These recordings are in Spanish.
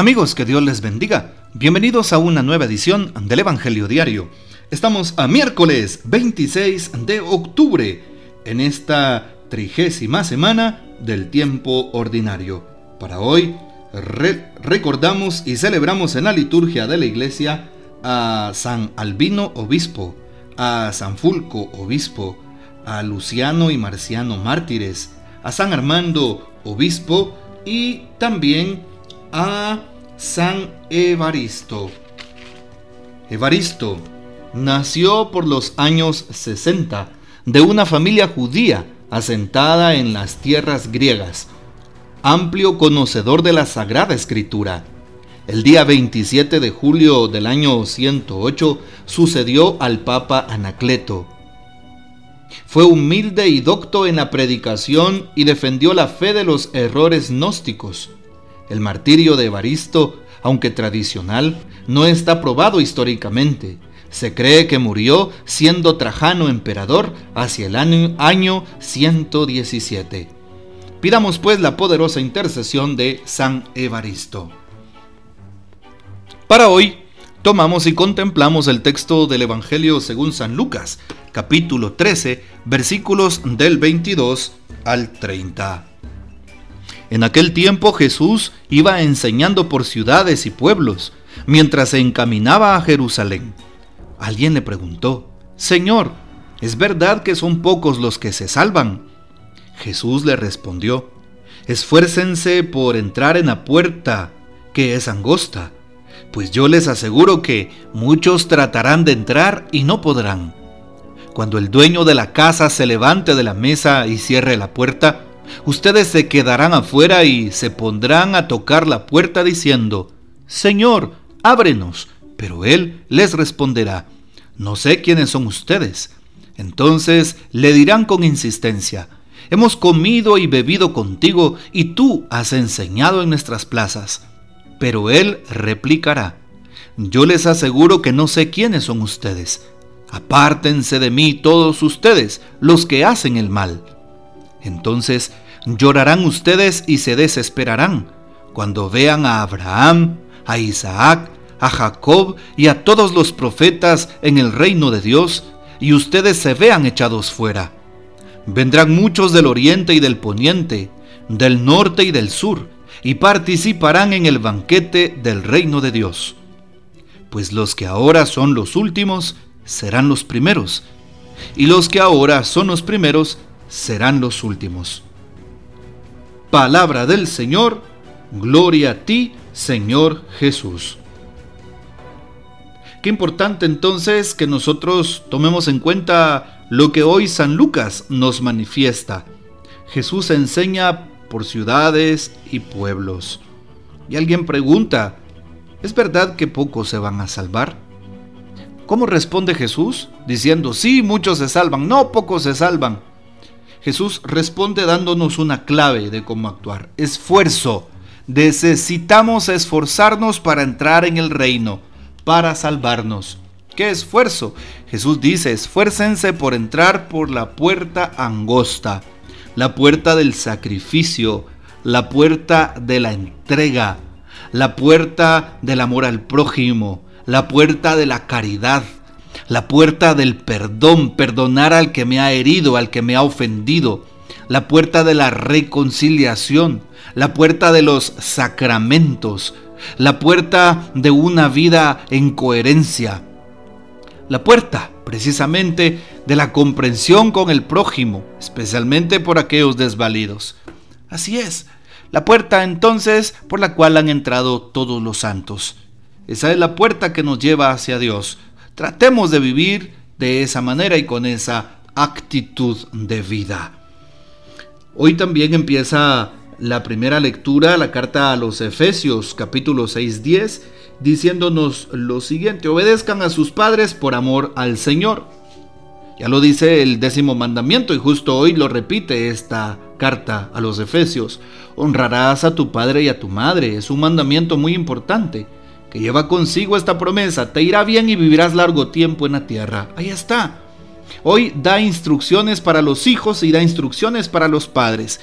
Amigos, que Dios les bendiga. Bienvenidos a una nueva edición del Evangelio Diario. Estamos a miércoles 26 de octubre, en esta trigésima semana del tiempo ordinario. Para hoy recordamos y celebramos en la liturgia de la iglesia a San Albino Obispo, a San Fulco Obispo, a Luciano y Marciano Mártires, a San Armando Obispo y también a San Evaristo. Evaristo nació por los años 60 de una familia judía asentada en las tierras griegas, amplio conocedor de la Sagrada Escritura. El día 27 de julio del año 108 sucedió al Papa Anacleto. Fue humilde y docto en la predicación y defendió la fe de los errores gnósticos. El martirio de Evaristo, aunque tradicional, no está probado históricamente. Se cree que murió siendo Trajano emperador hacia el año, año 117. Pidamos pues la poderosa intercesión de San Evaristo. Para hoy, tomamos y contemplamos el texto del Evangelio según San Lucas, capítulo 13, versículos del 22 al 30. En aquel tiempo Jesús iba enseñando por ciudades y pueblos, mientras se encaminaba a Jerusalén. Alguien le preguntó, Señor, ¿es verdad que son pocos los que se salvan? Jesús le respondió, Esfuércense por entrar en la puerta, que es angosta, pues yo les aseguro que muchos tratarán de entrar y no podrán. Cuando el dueño de la casa se levante de la mesa y cierre la puerta, ustedes se quedarán afuera y se pondrán a tocar la puerta diciendo, Señor, ábrenos. Pero él les responderá, no sé quiénes son ustedes. Entonces le dirán con insistencia, hemos comido y bebido contigo y tú has enseñado en nuestras plazas. Pero él replicará, yo les aseguro que no sé quiénes son ustedes. Apártense de mí todos ustedes, los que hacen el mal. Entonces llorarán ustedes y se desesperarán cuando vean a Abraham, a Isaac, a Jacob y a todos los profetas en el reino de Dios y ustedes se vean echados fuera. Vendrán muchos del oriente y del poniente, del norte y del sur, y participarán en el banquete del reino de Dios. Pues los que ahora son los últimos serán los primeros, y los que ahora son los primeros serán los últimos. Palabra del Señor, gloria a ti, Señor Jesús. Qué importante entonces que nosotros tomemos en cuenta lo que hoy San Lucas nos manifiesta. Jesús enseña por ciudades y pueblos. Y alguien pregunta, ¿es verdad que pocos se van a salvar? ¿Cómo responde Jesús? Diciendo, sí, muchos se salvan, no, pocos se salvan. Jesús responde dándonos una clave de cómo actuar. Esfuerzo. Necesitamos esforzarnos para entrar en el reino, para salvarnos. ¿Qué esfuerzo? Jesús dice, esfuércense por entrar por la puerta angosta, la puerta del sacrificio, la puerta de la entrega, la puerta del amor al prójimo, la puerta de la caridad, la puerta del perdón, perdonar al que me ha herido, al que me ha ofendido, la puerta de la reconciliación, la puerta de los sacramentos, la puerta de una vida en coherencia, la puerta precisamente de la comprensión con el prójimo, especialmente por aquellos desvalidos. Así es, la puerta entonces por la cual han entrado todos los santos. Esa es la puerta que nos lleva hacia Dios, Tratemos de vivir de esa manera y con esa actitud de vida. Hoy también empieza la primera lectura, la carta a los Efesios capítulo 6, 10, diciéndonos lo siguiente, obedezcan a sus padres por amor al Señor. Ya lo dice el décimo mandamiento y justo hoy lo repite esta carta a los Efesios. Honrarás a tu padre y a tu madre. Es un mandamiento muy importante que lleva consigo esta promesa, te irá bien y vivirás largo tiempo en la tierra. Ahí está. Hoy da instrucciones para los hijos y da instrucciones para los padres.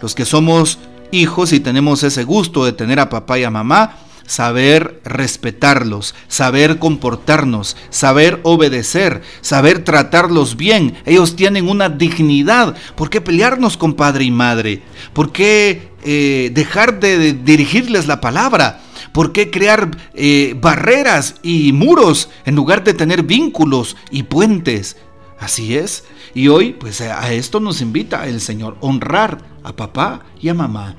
Los que somos hijos y tenemos ese gusto de tener a papá y a mamá, saber respetarlos, saber comportarnos, saber obedecer, saber tratarlos bien. Ellos tienen una dignidad. ¿Por qué pelearnos con padre y madre? ¿Por qué eh, dejar de dirigirles la palabra? ¿Por qué crear eh, barreras y muros en lugar de tener vínculos y puentes? Así es. Y hoy, pues a esto nos invita el Señor, honrar a papá y a mamá.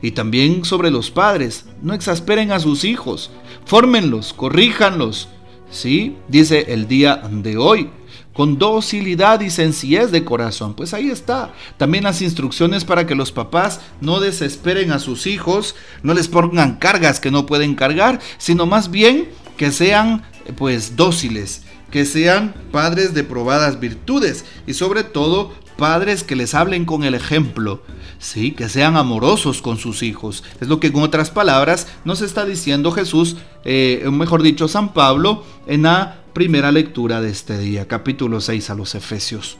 Y también sobre los padres, no exasperen a sus hijos, fórmenlos, corríjanlos. Sí, dice el día de hoy, con docilidad y sencillez de corazón. Pues ahí está. También las instrucciones para que los papás no desesperen a sus hijos, no les pongan cargas que no pueden cargar, sino más bien que sean pues dóciles, que sean padres de probadas virtudes y sobre todo padres que les hablen con el ejemplo, sí, que sean amorosos con sus hijos. Es lo que en otras palabras nos está diciendo Jesús, eh, mejor dicho San Pablo, en la primera lectura de este día, capítulo 6 a los Efesios.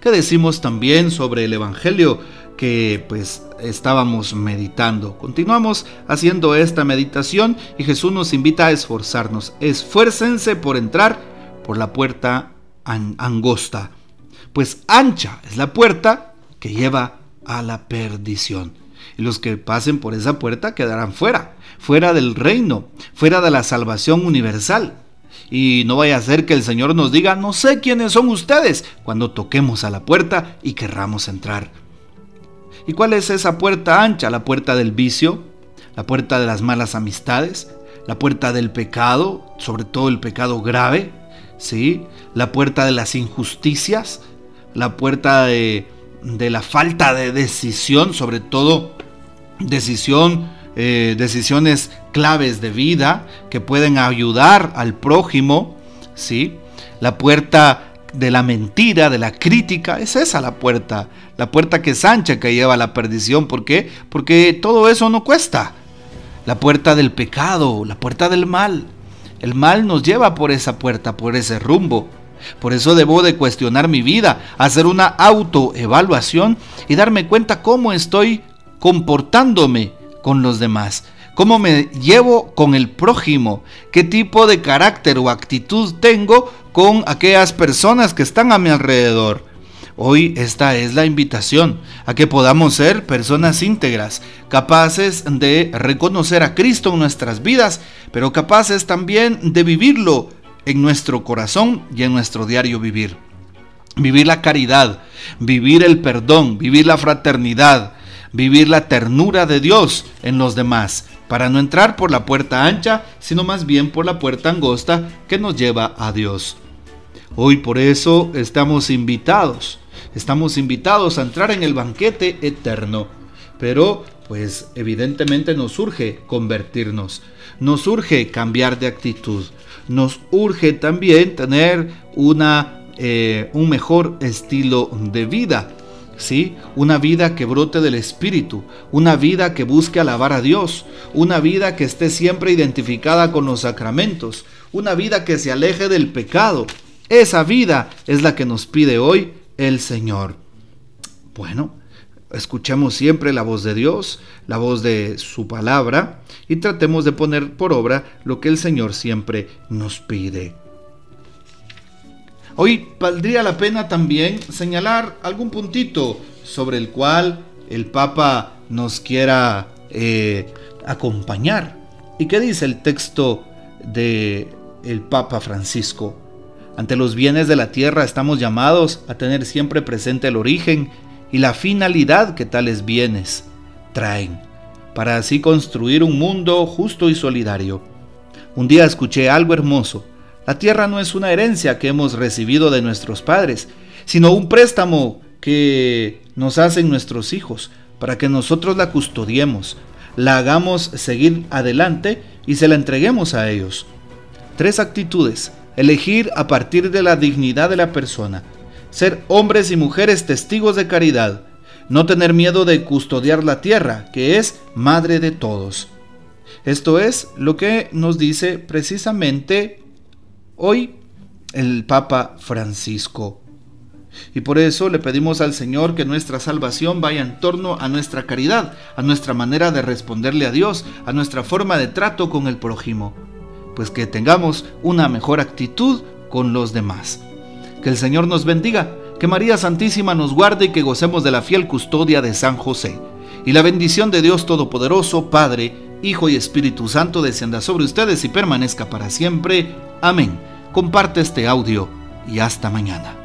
¿Qué decimos también sobre el Evangelio que pues estábamos meditando? Continuamos haciendo esta meditación y Jesús nos invita a esforzarnos. Esfuércense por entrar por la puerta angosta pues ancha es la puerta que lleva a la perdición. Y los que pasen por esa puerta quedarán fuera, fuera del reino, fuera de la salvación universal. Y no vaya a ser que el Señor nos diga, no sé quiénes son ustedes, cuando toquemos a la puerta y querramos entrar. ¿Y cuál es esa puerta ancha? La puerta del vicio, la puerta de las malas amistades, la puerta del pecado, sobre todo el pecado grave, ¿sí? La puerta de las injusticias, la puerta de, la falta de decisión, sobre todo decisión, eh, decisiones claves de vida que pueden ayudar al prójimo, ¿sí? La puerta de la mentira, de la crítica, es esa la puerta, la puerta que es ancha que lleva a la perdición, ¿por qué? Porque todo eso no cuesta. La puerta del pecado, la puerta del mal. El mal nos lleva por esa puerta, por ese rumbo. Por eso debo de cuestionar mi vida, hacer una autoevaluación y darme cuenta cómo estoy comportándome con los demás, cómo me llevo con el prójimo, qué tipo de carácter o actitud tengo con aquellas personas que están a mi alrededor. Hoy esta es la invitación a que podamos ser personas íntegras, capaces de reconocer a Cristo en nuestras vidas, pero capaces también de vivirlo en nuestro corazón y en nuestro diario vivir. Vivir la caridad, vivir el perdón, vivir la fraternidad, vivir la ternura de Dios en los demás, para no entrar por la puerta ancha, sino más bien por la puerta angosta que nos lleva a Dios. Hoy por eso estamos invitados, estamos invitados a entrar en el banquete eterno, pero pues evidentemente nos urge convertirnos, nos urge cambiar de actitud, nos urge también tener una, eh, un mejor estilo de vida. ¿Sí? Una vida que brote del Espíritu, una vida que busque alabar a Dios, una vida que esté siempre identificada con los sacramentos, una vida que se aleje del pecado. Esa vida es la que nos pide hoy el Señor. Bueno, escuchemos siempre la voz de Dios, la voz de su palabra y tratemos de poner por obra lo que el Señor siempre nos pide. Hoy valdría la pena también señalar algún puntito sobre el cual el Papa nos quiera eh, acompañar. ¿Y qué dice el texto de el Papa Francisco? Ante los bienes de la tierra estamos llamados a tener siempre presente el origen y la finalidad que tales bienes traen, para así construir un mundo justo y solidario. Un día escuché algo hermoso. La tierra no es una herencia que hemos recibido de nuestros padres, sino un préstamo que nos hacen nuestros hijos, para que nosotros la custodiemos, la hagamos seguir adelante y se la entreguemos a ellos. Tres actitudes. Elegir a partir de la dignidad de la persona, ser hombres y mujeres testigos de caridad, no tener miedo de custodiar la tierra, que es madre de todos. Esto es lo que nos dice precisamente hoy el Papa Francisco. Y por eso le pedimos al Señor que nuestra salvación vaya en torno a nuestra caridad, a nuestra manera de responderle a Dios, a nuestra forma de trato con el prójimo, pues que tengamos una mejor actitud con los demás. Que el Señor nos bendiga, que María Santísima nos guarde y que gocemos de la fiel custodia de San José. Y la bendición de Dios Todopoderoso, Padre, Hijo y Espíritu Santo descienda sobre ustedes y permanezca para siempre. Amén. Comparte este audio y hasta mañana.